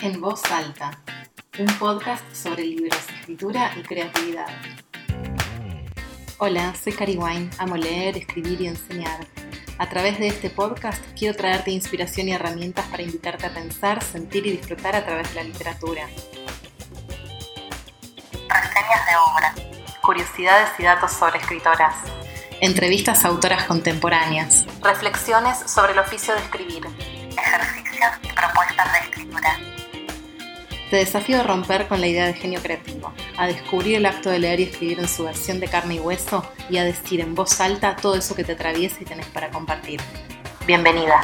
En voz alta, un podcast sobre libros, escritura y creatividad. Hola, soy Cari Wine, amo leer, escribir y enseñar. A través de este podcast quiero traerte inspiración y herramientas para invitarte a pensar, sentir y disfrutar a través de la literatura. Reseñas de obra, curiosidades y datos sobre escritoras, entrevistas a autoras contemporáneas, reflexiones sobre el oficio de escribir, Te desafío a romper con la idea de genio creativo, a descubrir el acto de leer y escribir en su versión de carne y hueso y a decir en voz alta todo eso que te atraviesa y tenés para compartir. Bienvenida.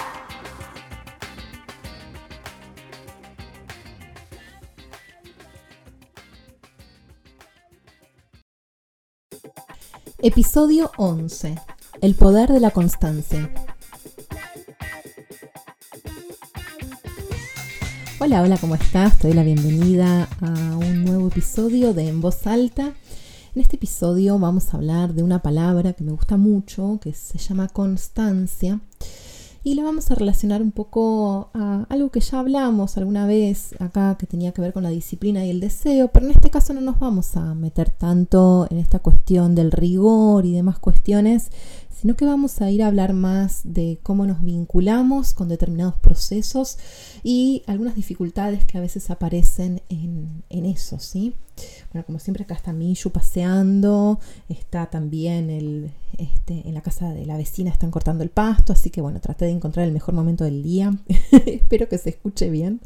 Episodio 11. El poder de la constancia. Hola, hola, ¿cómo estás? Te doy la bienvenida a un nuevo episodio de En Voz Alta. En este episodio vamos a hablar de una palabra que me gusta mucho, que se llama constancia, y la vamos a relacionar un poco a algo que ya hablamos alguna vez acá, que tenía que ver con la disciplina y el deseo, pero en este caso no nos vamos a meter tanto en esta cuestión del rigor y demás cuestiones, sino que vamos a ir a hablar más de cómo nos vinculamos con determinados procesos y algunas dificultades que a veces aparecen en, eso, ¿sí? Bueno, como siempre acá está Miyu paseando, está también el, este, en la casa de la vecina están cortando el pasto, así que bueno, traté de encontrar el mejor momento del día, espero que se escuche bien.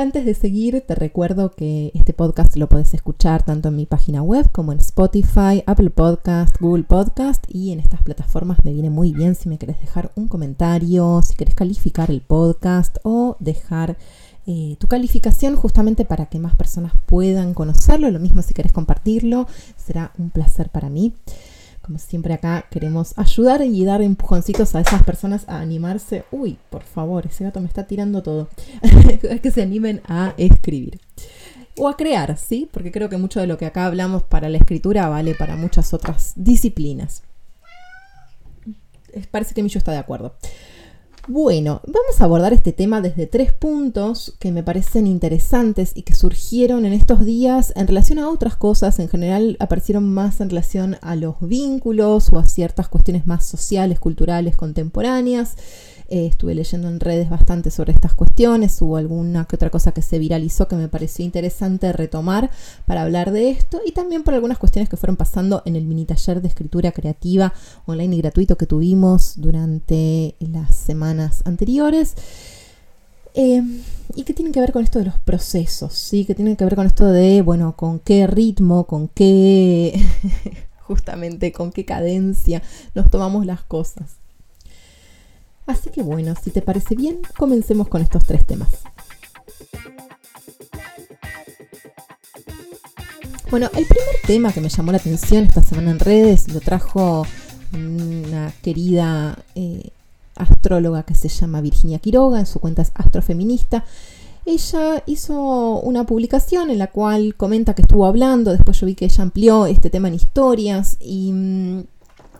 Antes de seguir, te recuerdo que este podcast lo puedes escuchar tanto en mi página web como en Spotify, Apple Podcast, Google Podcast y en estas plataformas me viene muy bien si me querés dejar un comentario, si querés calificar el podcast o dejar eh, tu calificación justamente para que más personas puedan conocerlo. Lo mismo si querés compartirlo, será un placer para mí. Como siempre acá queremos ayudar y dar empujoncitos a esas personas a animarse. Uy, por favor, ese gato me está tirando todo. que se animen a escribir. O a crear, ¿sí? Porque creo que mucho de lo que acá hablamos para la escritura vale para muchas otras disciplinas. Parece que Millo está de acuerdo. Bueno, vamos a abordar este tema desde tres puntos que me parecen interesantes y que surgieron en estos días en relación a otras cosas. En general aparecieron más en relación a los vínculos o a ciertas cuestiones más sociales, culturales, contemporáneas. Eh, estuve leyendo en redes bastante sobre estas cuestiones, hubo alguna que otra cosa que se viralizó que me pareció interesante retomar para hablar de esto y también por algunas cuestiones que fueron pasando en el mini taller de escritura creativa online y gratuito que tuvimos durante las semanas anteriores. Em, y que tienen que ver con esto de los procesos, ¿sí? Que tienen que ver con esto de, bueno, con qué ritmo, con qué, justamente, con qué cadencia nos tomamos las cosas. Así que bueno, si te parece bien, comencemos con estos tres temas. Bueno, el primer tema que me llamó la atención esta semana en redes lo trajo una querida eh, astróloga que se llama Virginia Quiroga, en su cuenta es astrofeminista. Ella hizo una publicación en la cual comenta que estuvo hablando, después yo vi que ella amplió este tema en historias y mm,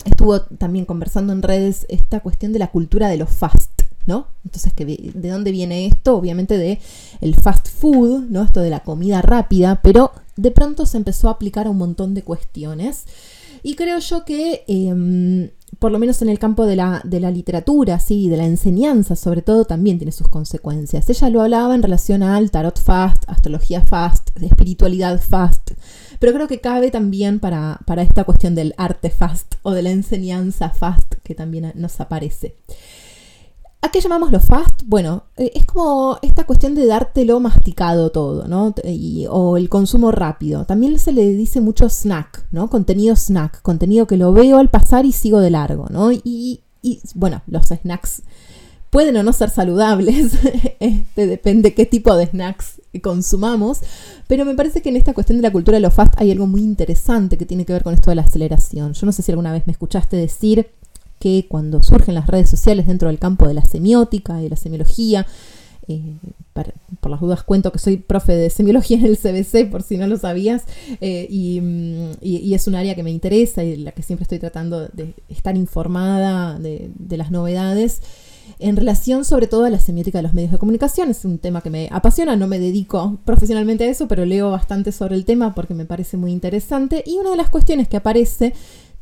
estuvo también conversando en redes esta cuestión de la cultura de los fast, ¿no? Entonces, ¿de dónde viene esto? Obviamente de el fast food, ¿no? Esto de la comida rápida, pero de pronto se empezó a aplicar a un montón de cuestiones. Y creo yo que, em, por lo menos en el campo de la, de la literatura, sí, de la enseñanza, sobre todo, también tiene sus consecuencias. Ella lo hablaba en relación al tarot fast, astrología fast, espiritualidad fast. Pero creo que cabe también para, esta cuestión del arte fast o de la enseñanza fast que también nos aparece. ¿A qué llamamos lo fast? Bueno, eh, es como esta cuestión de dártelo masticado todo, ¿no? o el consumo rápido. También se le dice mucho snack, ¿no? Contenido snack, contenido que lo veo al pasar y sigo de largo, ¿no? Y, y bueno, los snacks pueden o no ser saludables, este, depende qué tipo de snacks consumamos, pero me parece que en esta cuestión de la cultura de lo fast hay algo muy interesante que tiene que ver con esto de la aceleración. Yo no sé si alguna vez me escuchaste decir que cuando surgen las redes sociales dentro del campo de la semiótica y de la semiología, eh, por las dudas cuento que soy profe de semiología en el CBC, por si no lo sabías, eh, mm, y, es un área que me interesa y la que siempre estoy tratando de estar informada de, de las novedades. en relación sobre todo a la semiótica de los medios de comunicación. Es un tema que me apasiona, no me dedico profesionalmente a eso, pero leo bastante sobre el tema porque me parece muy interesante. Y una de las cuestiones que aparece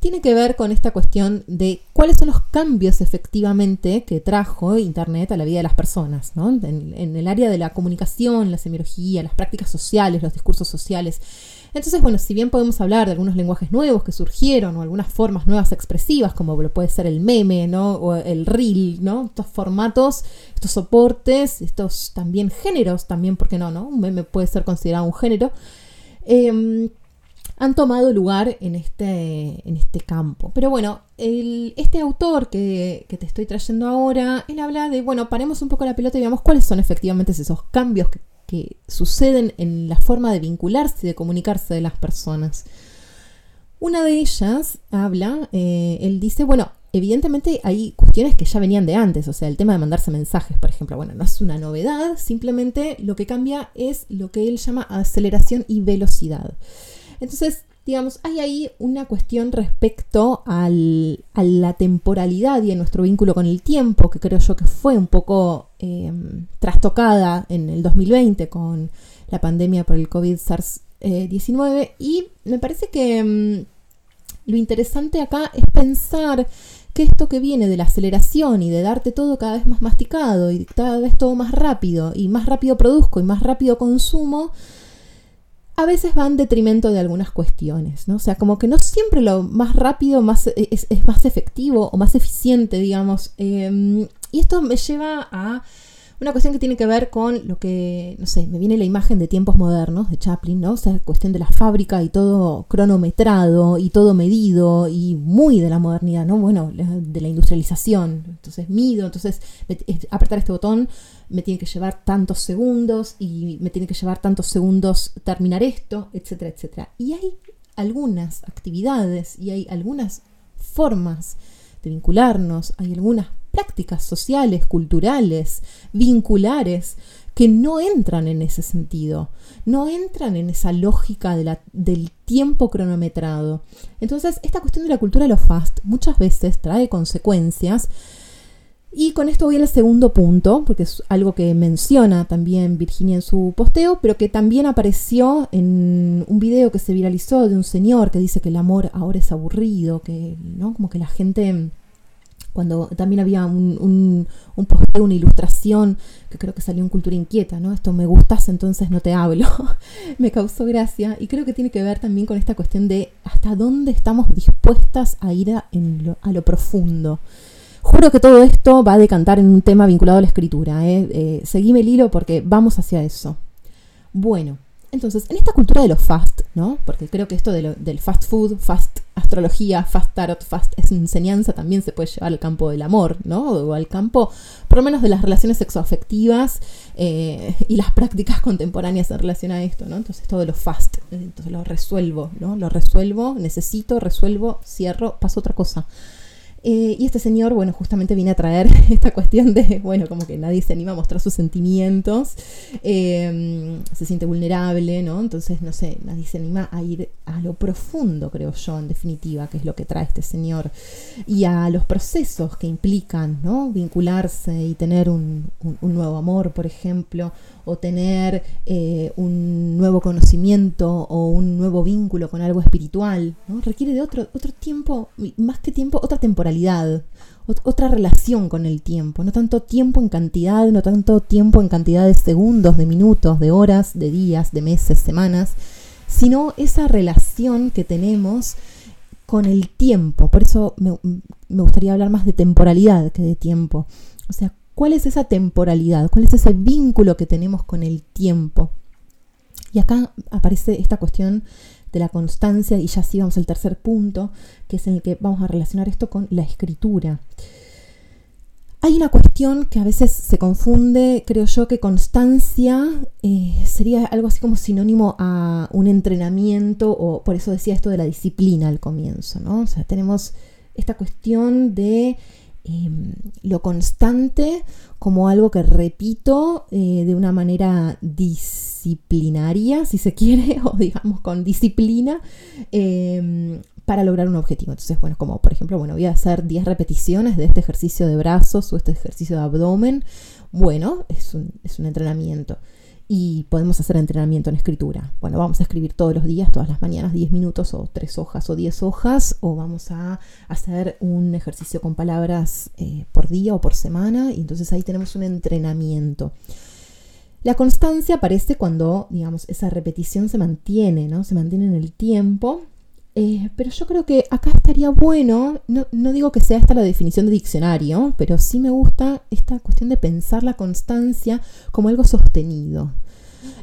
tiene que ver con esta cuestión de cuáles son los cambios efectivamente que trajo Internet a la vida de las personas, ¿no? en, el área de la comunicación, la semiología, las prácticas sociales, los discursos sociales. Entonces, bueno, si bien podemos hablar de algunos lenguajes nuevos que surgieron o algunas formas nuevas expresivas, como puede ser el meme, ¿no? O el reel, ¿no? Estos formatos, estos soportes, estos también géneros, también, ¿por qué no, no? Un meme puede ser considerado un género. Em, han tomado lugar en este, en este campo. Pero bueno, este autor que, que, te estoy trayendo ahora, él habla de, bueno, paremos un poco la pelota y veamos cuáles son efectivamente esos cambios que que suceden en la forma de vincularse y de comunicarse de las personas. Una de ellas habla, eh, él dice, bueno, evidentemente hay cuestiones que ya venían de antes, o sea, el tema de mandarse mensajes, por ejemplo, bueno, no es una novedad, simplemente lo que cambia es lo que él llama aceleración y velocidad. Entonces, digamos, hay ahí una cuestión respecto a la temporalidad y a nuestro vínculo con el tiempo, que creo yo que fue un poco em, trastocada en el 2020 con la pandemia por el COVID-19. y me parece que em, lo interesante acá es pensar que esto que viene de la aceleración y de darte todo cada vez más masticado y cada vez todo más rápido y más rápido produzco y más rápido consumo, a veces va en detrimento de algunas cuestiones, ¿no? O sea, como que no siempre lo más rápido más, es, más efectivo o más eficiente, digamos. Em, y esto me lleva a una cuestión que tiene que ver con lo que, no sé, me viene la imagen de tiempos modernos de Chaplin, ¿no? O sea, cuestión de la fábrica y todo cronometrado y todo medido y muy de la modernidad, ¿no? Bueno, de la industrialización. Entonces mido, entonces apretar este botón me tiene que llevar tantos segundos y me tiene que llevar tantos segundos terminar esto, etcétera, etcétera. Y hay algunas actividades y hay algunas formas de vincularnos, hay algunas prácticas sociales, culturales, vinculares, que no entran en ese sentido, no entran en esa lógica del tiempo cronometrado. Entonces, esta cuestión de la cultura de lo fast muchas veces trae consecuencias y con esto voy al segundo punto, porque es algo que menciona también Virginia en su posteo, pero que también apareció en un video que se viralizó de un señor que dice que el amor ahora es aburrido, que, ¿no? Como que la gente, cuando también había un, posteo, una ilustración, que creo que salió en Cultura Inquieta, ¿no? Esto me gustas, entonces no te hablo. me causó gracia y creo que tiene que ver también con esta cuestión de hasta dónde estamos dispuestas a ir a, a lo profundo. Juro que todo esto va a decantar en un tema vinculado a la escritura. ¿eh? Eh, seguime el hilo porque vamos hacia eso. Bueno, entonces, en esta cultura de lo fast, ¿no? Porque creo que esto del fast food, fast astrología, fast tarot, fast enseñanza también se puede llevar al campo del amor, ¿no? O al campo, por lo menos, de las relaciones sexoafectivas eh, y las prácticas contemporáneas en relación a esto, ¿no? Entonces, todo de lo fast, entonces lo resuelvo, ¿no? Lo resuelvo, necesito, resuelvo, cierro, paso otra cosa. Eh, y este señor, bueno, justamente viene a traer esta cuestión de, bueno, como que nadie se anima a mostrar sus sentimientos, em, se siente vulnerable, ¿no? Entonces, no sé, nadie se anima a ir a lo profundo, creo yo, en definitiva, que es lo que trae este señor, y a los procesos que implican, ¿no? Vincularse y tener un, un nuevo amor, por ejemplo, o tener eh, un nuevo conocimiento o un nuevo vínculo con algo espiritual, ¿no? Requiere de otro, otro tiempo, más que tiempo, otra otra relación con el tiempo, no tanto tiempo en cantidad, no tanto tiempo en cantidad de segundos, de minutos, de horas, de días, de meses, semanas, sino esa relación que tenemos con el tiempo. Por eso me, me gustaría hablar más de temporalidad que de tiempo. O sea, ¿Cuál es esa temporalidad? ¿Cuál es ese vínculo que tenemos con el tiempo? Y acá aparece esta cuestión de la constancia y ya sí vamos al tercer punto, que es en el que vamos a relacionar esto con la escritura. Hay una cuestión que a veces se confunde, creo yo, que constancia eh, sería algo así como sinónimo a un entrenamiento, o por eso decía esto de la disciplina al comienzo, ¿no? O sea, tenemos esta cuestión de em, lo constante como algo que repito eh, de una manera disciplinaria, si se quiere, o digamos con disciplina, em, para lograr un objetivo. Entonces, bueno, como por ejemplo, bueno, voy a hacer 10 repeticiones de este ejercicio de brazos o este ejercicio de abdomen. Bueno, es un, es un entrenamiento y podemos hacer entrenamiento en escritura. Bueno, vamos a escribir todos los días, todas las mañanas, 10 minutos o 3 hojas o 10 hojas, o vamos a hacer un ejercicio con palabras eh, por día o por semana, y entonces ahí tenemos un entrenamiento. La constancia aparece cuando, digamos, esa repetición se mantiene, ¿no? Se mantiene en el tiempo. Eh, pero yo creo que acá estaría bueno, no, no digo que sea esta la definición de diccionario, pero sí me gusta esta cuestión de pensar la constancia como algo sostenido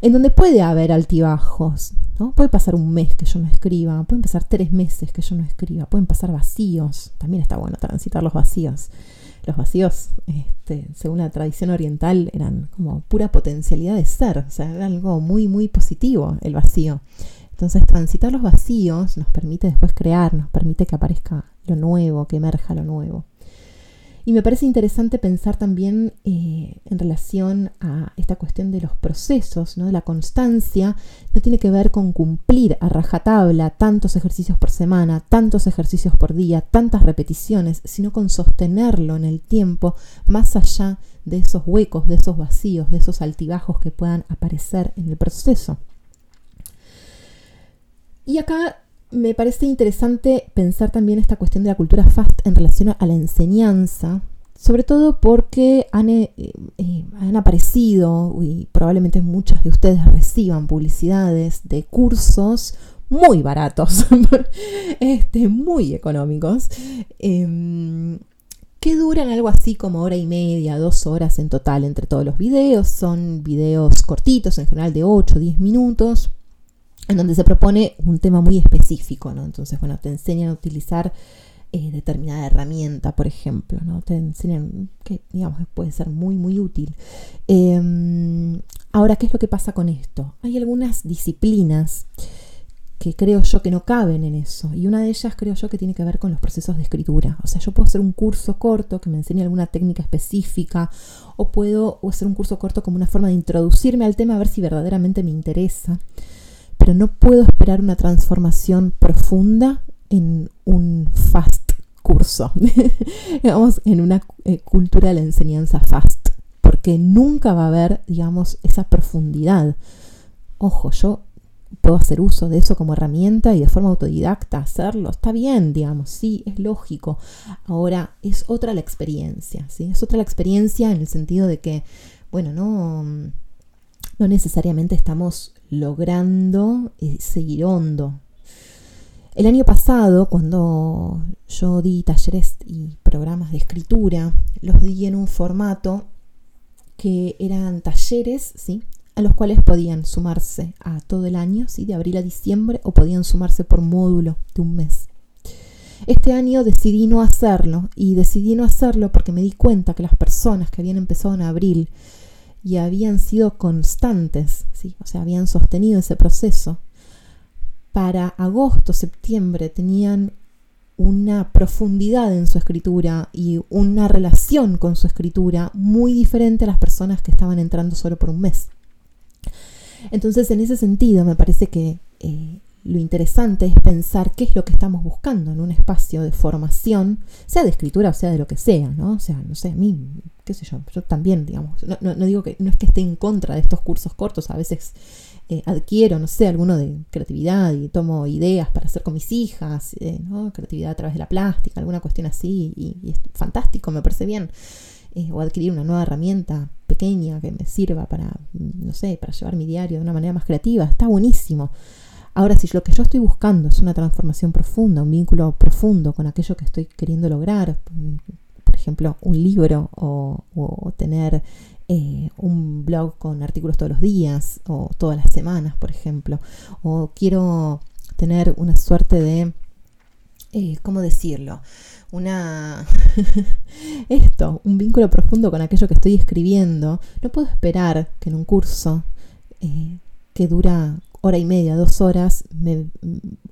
en donde puede haber altibajos, ¿no? Puede pasar un mes que yo no escriba, pueden pasar tres meses que yo no escriba, pueden pasar vacíos, también está bueno transitar los vacíos. Los vacíos, este, según la tradición oriental, eran como pura potencialidad de ser, o sea, era algo muy, muy positivo el vacío. Entonces, transitar los vacíos nos permite después crear, nos permite que aparezca lo nuevo, que emerja lo nuevo. Y me parece interesante pensar también eh, en relación a esta cuestión de los procesos, ¿no? de la constancia, no tiene que ver con cumplir a rajatabla tantos ejercicios por semana, tantos ejercicios por día, tantas repeticiones, sino con sostenerlo en el tiempo más allá de esos huecos, de esos vacíos, de esos altibajos que puedan aparecer en el proceso. Y acá me parece interesante pensar también esta cuestión de la cultura fast en relación a la enseñanza, sobre todo porque han, eh, eh, aparecido y probablemente muchos de ustedes reciban publicidades de cursos muy baratos, este, muy económicos, em, que duran algo así como hora y media, dos horas en total entre todos los videos. Son videos cortitos, en general de 8 o 10 minutos, en donde se propone un tema muy específico, ¿no? Entonces, bueno, te enseñan a utilizar eh, determinada herramienta, por ejemplo, ¿no? Te enseñan que, digamos, puede ser muy, muy útil. Em, ahora, ¿qué es lo que pasa con esto? Hay algunas disciplinas que creo yo que no caben en eso. Y una de ellas creo yo que tiene que ver con los procesos de escritura. O sea, yo puedo hacer un curso corto que me enseñe alguna técnica específica o puedo hacer un curso corto como una forma de introducirme al tema a ver si verdaderamente me interesa pero no puedo esperar una transformación profunda en un fast curso, digamos, en una eh, cultura de la enseñanza fast, porque nunca va a haber, digamos, esa profundidad. Ojo, yo puedo hacer uso de eso como herramienta y de forma autodidacta hacerlo, está bien, digamos, sí, es lógico. Ahora, es otra la experiencia, ¿sí? Es otra la experiencia en el sentido de que, bueno, no, no necesariamente estamos logrando eh, seguir hondo. El año pasado, cuando yo di talleres y programas de escritura, los di en un formato que eran talleres, ¿sí? a los cuales podían sumarse a todo el año, ¿sí? de abril a diciembre, o podían sumarse por módulo de un mes. Este año decidí no hacerlo, y decidí no hacerlo porque me di cuenta que las personas que habían empezado en abril y habían sido constantes, o sea, habían sostenido ese proceso. Para agosto, septiembre tenían una profundidad en su escritura y una relación con su escritura muy diferente a las personas que estaban entrando solo por un mes. Entonces, en ese sentido, me parece que eh, lo interesante es pensar qué es lo que estamos buscando en un espacio de formación, sea de escritura o sea de lo que sea, ¿no? O sea, no sé, a mí, qué sé yo, yo también, digamos, no, digo que no es que esté en contra de estos cursos cortos, a veces eh, adquiero, no sé, alguno de creatividad y tomo ideas para hacer con mis hijas, eh, ¿no? Creatividad a través de la plástica, alguna cuestión así, y, es fantástico, me parece bien. Eh, o adquirir una nueva herramienta pequeña que me sirva para, no sé, para llevar mi diario de una manera más creativa, está buenísimo. Ahora, si lo que yo estoy buscando es una transformación profunda, un vínculo profundo con aquello que estoy queriendo lograr, por ejemplo, un libro o, tener eh, un blog con artículos todos los días o todas las semanas, por ejemplo, o quiero tener una suerte de, eh, ¿cómo decirlo? Una... esto, un vínculo profundo con aquello que estoy escribiendo, no puedo esperar que en un curso eh, que dura hora y media, dos horas, me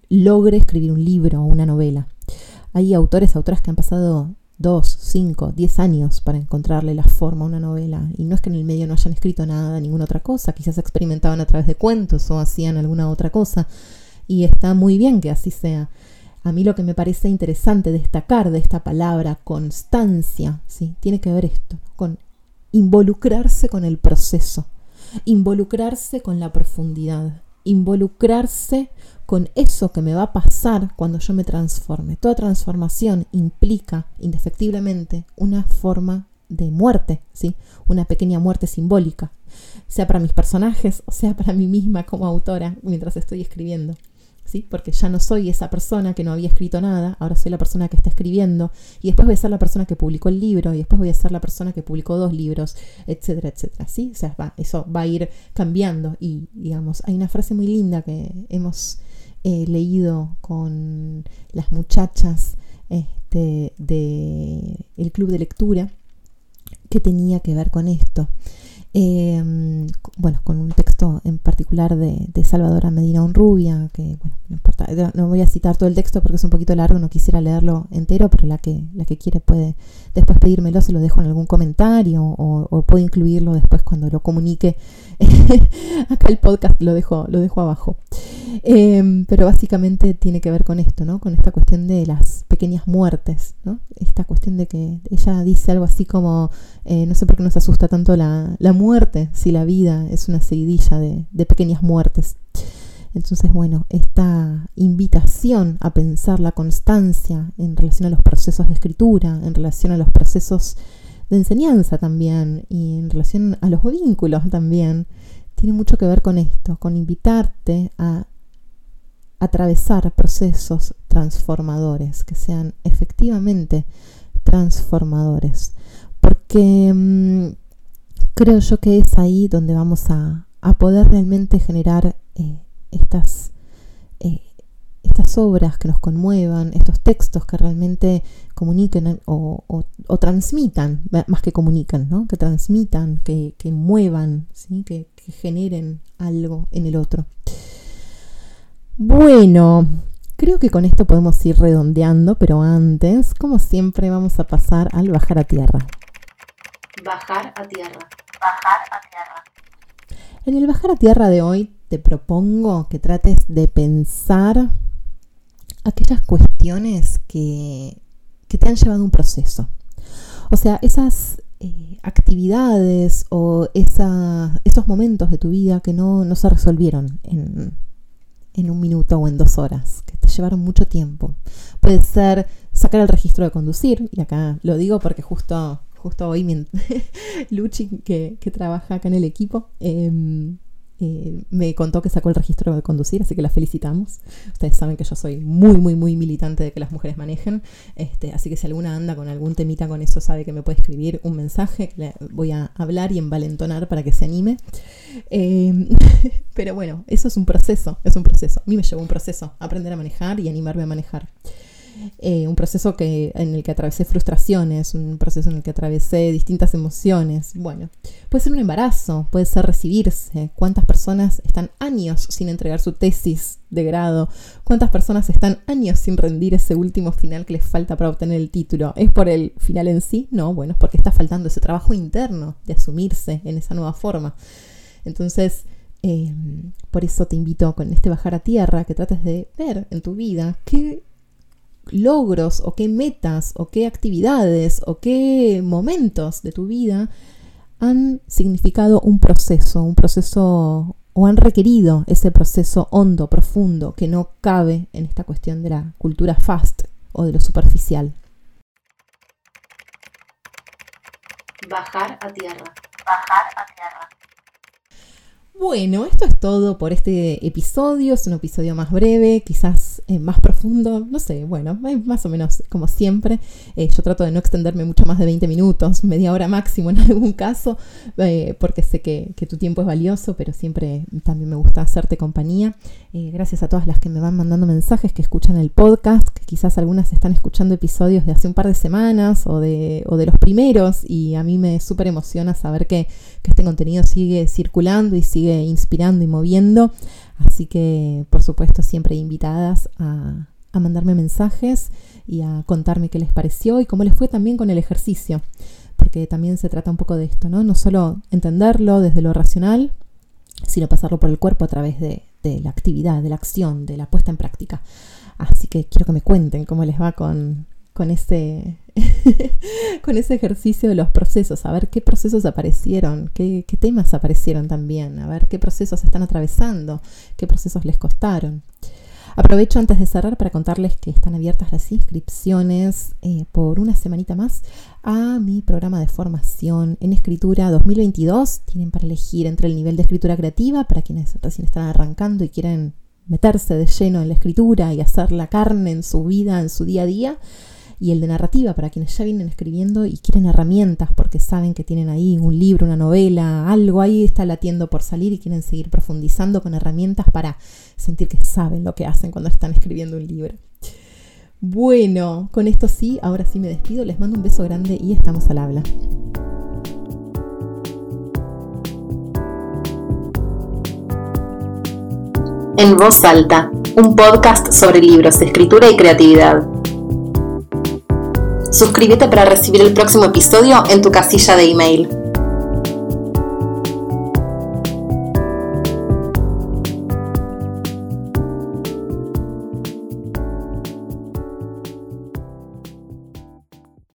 logre escribir un libro o una novela. Hay autores, autoras que han pasado dos, cinco, diez años para encontrarle la forma a una novela. Y no es que en el medio no hayan escrito nada, ninguna otra cosa, quizás experimentaban a través de cuentos o hacían alguna otra cosa. Y está muy bien que así sea. A mí lo que me parece interesante destacar de esta palabra constancia, ¿sí? tiene que ver esto, con involucrarse con el proceso, involucrarse con la profundidad, involucrarse con eso que me va a pasar cuando yo me transforme. Toda transformación implica indefectiblemente una forma de muerte, ¿sí? Una pequeña muerte simbólica, sea para mis personajes o sea para mí misma como autora mientras estoy escribiendo. Porque ya no soy esa persona que no había escrito nada, ahora soy la persona que está escribiendo, y después voy a ser la persona que publicó el libro, y después voy a ser la persona que publicó dos libros, etcétera, etcétera, ¿sí? O sea, eso va a ir cambiando, y digamos, hay una frase muy linda que hemos eh, leído con las muchachas este, de el club de lectura, que tenía que ver con esto. Em, bueno, con un texto en particular de, de Salvadora Medina Unrubia, que bueno, no importa, no voy a citar todo el texto porque es un poquito largo, no quisiera leerlo entero, pero la que, la que quiere puede después pedírmelo, se lo dejo en algún comentario o, o puedo incluirlo después cuando lo comunique. Acá el podcast lo dejo, lo dejo abajo. Em, pero básicamente tiene que ver con esto, ¿no? Con esta cuestión de las pequeñas muertes, ¿no? Esta cuestión de que ella dice algo así como, eh, no sé por qué nos asusta tanto la, muerte, si la vida es una seguidilla de, de pequeñas muertes. Entonces, bueno, esta invitación a pensar la constancia en relación a los procesos de escritura, en relación a los procesos de enseñanza también y en relación a los vínculos también, tiene mucho que ver con esto, con invitarte a atravesar procesos transformadores, que sean efectivamente transformadores. Porque mm, creo yo que es ahí donde vamos a, poder realmente generar eh, estas, eh, estas obras que nos conmuevan, estos textos que realmente comuniquen o, transmitan, más que comunican, ¿no? que transmitan, que, muevan, ¿sí? que generen algo en el otro. Bueno, creo que con esto podemos ir redondeando, pero antes, como siempre, vamos a pasar al bajar a tierra. Bajar a tierra. Bajar a tierra. En el bajar a tierra de hoy te propongo que trates de pensar aquellas cuestiones que, te han llevado un proceso. O sea, esas eh, actividades o esos momentos de tu vida que no, no se resolvieron en, en un minuto o en dos horas, que te llevaron mucho tiempo. Puede ser sacar el registro de conducir, y acá lo digo porque justo, justo hoy Luchi, que, que, trabaja acá en el equipo, eh, eh, me contó que sacó el registro de conducir, así que la felicitamos. Ustedes saben que yo soy muy, muy, muy militante de que las mujeres manejen, este, así que si alguna anda con algún temita con eso, sabe que me puede escribir un mensaje, que le voy a hablar y envalentonar para que se anime. Em, pero bueno, eso es un proceso, es un proceso. A mí me llevó un proceso, aprender a manejar y animarme a manejar. Eh, un proceso que, en el que atravesé frustraciones, un proceso en el que atravesé distintas emociones. Bueno, puede ser un embarazo, puede ser recibirse. ¿Cuántas personas están años sin entregar su tesis de grado? ¿Cuántas personas están años sin rendir ese último final que les falta para obtener el título? ¿Es por el final en sí? No, bueno, es porque está faltando ese trabajo interno de asumirse en esa nueva forma. Entonces, em, por eso te invito con este bajar a tierra que trates de ver en tu vida qué logros o qué metas o qué actividades o qué momentos de tu vida han significado un proceso, un proceso o han requerido ese proceso hondo, profundo, que no cabe en esta cuestión de la cultura fast o de lo superficial. Bajar a tierra. Bajar a tierra. Bueno, esto es todo por este episodio. Es un episodio más breve, quizás eh, más profundo. No sé, bueno, más o menos como siempre. Eh, yo trato de no extenderme mucho más de 20 minutos, media hora máximo en algún caso, eh, porque sé que, tu tiempo es valioso, pero siempre también me gusta hacerte compañía. gracias a todas las que me van mandando mensajes, que escuchan el podcast, que quizás algunas están escuchando episodios de hace un par de semanas o de, los primeros, y a mí me súper emociona saber que, que este contenido sigue circulando y inspirando y moviendo. Así que, por supuesto, siempre invitadas a, mandarme mensajes y a contarme qué les pareció y cómo les fue también con el ejercicio, porque también se trata un poco de esto, ¿no? No solo entenderlo desde lo racional, sino pasarlo por el cuerpo a través de la actividad, de la acción, de la puesta en práctica. Así que quiero que me cuenten cómo les va con, con ese, con ese ejercicio de los procesos, a ver qué procesos aparecieron, qué, qué, temas aparecieron también, a ver qué procesos están atravesando, qué procesos les costaron. Aprovecho antes de cerrar para contarles que están abiertas las inscripciones eh, por una semanita más a mi programa de formación en escritura 2022. Tienen para elegir entre el nivel de escritura creativa para quienes recién están arrancando y quieren meterse de lleno en la escritura y hacer la carne en su vida, en su día a día y el de narrativa para quienes ya vienen escribiendo y quieren herramientas porque saben que tienen ahí un libro, una novela, algo ahí está latiendo por salir y quieren seguir profundizando con herramientas para sentir que saben lo que hacen cuando están escribiendo un libro. Bueno, con esto sí, ahora sí me despido, les mando un beso grande y estamos al habla. En voz alta, un podcast sobre libros, escritura y creatividad. Suscríbete para recibir el próximo episodio en tu casilla de email.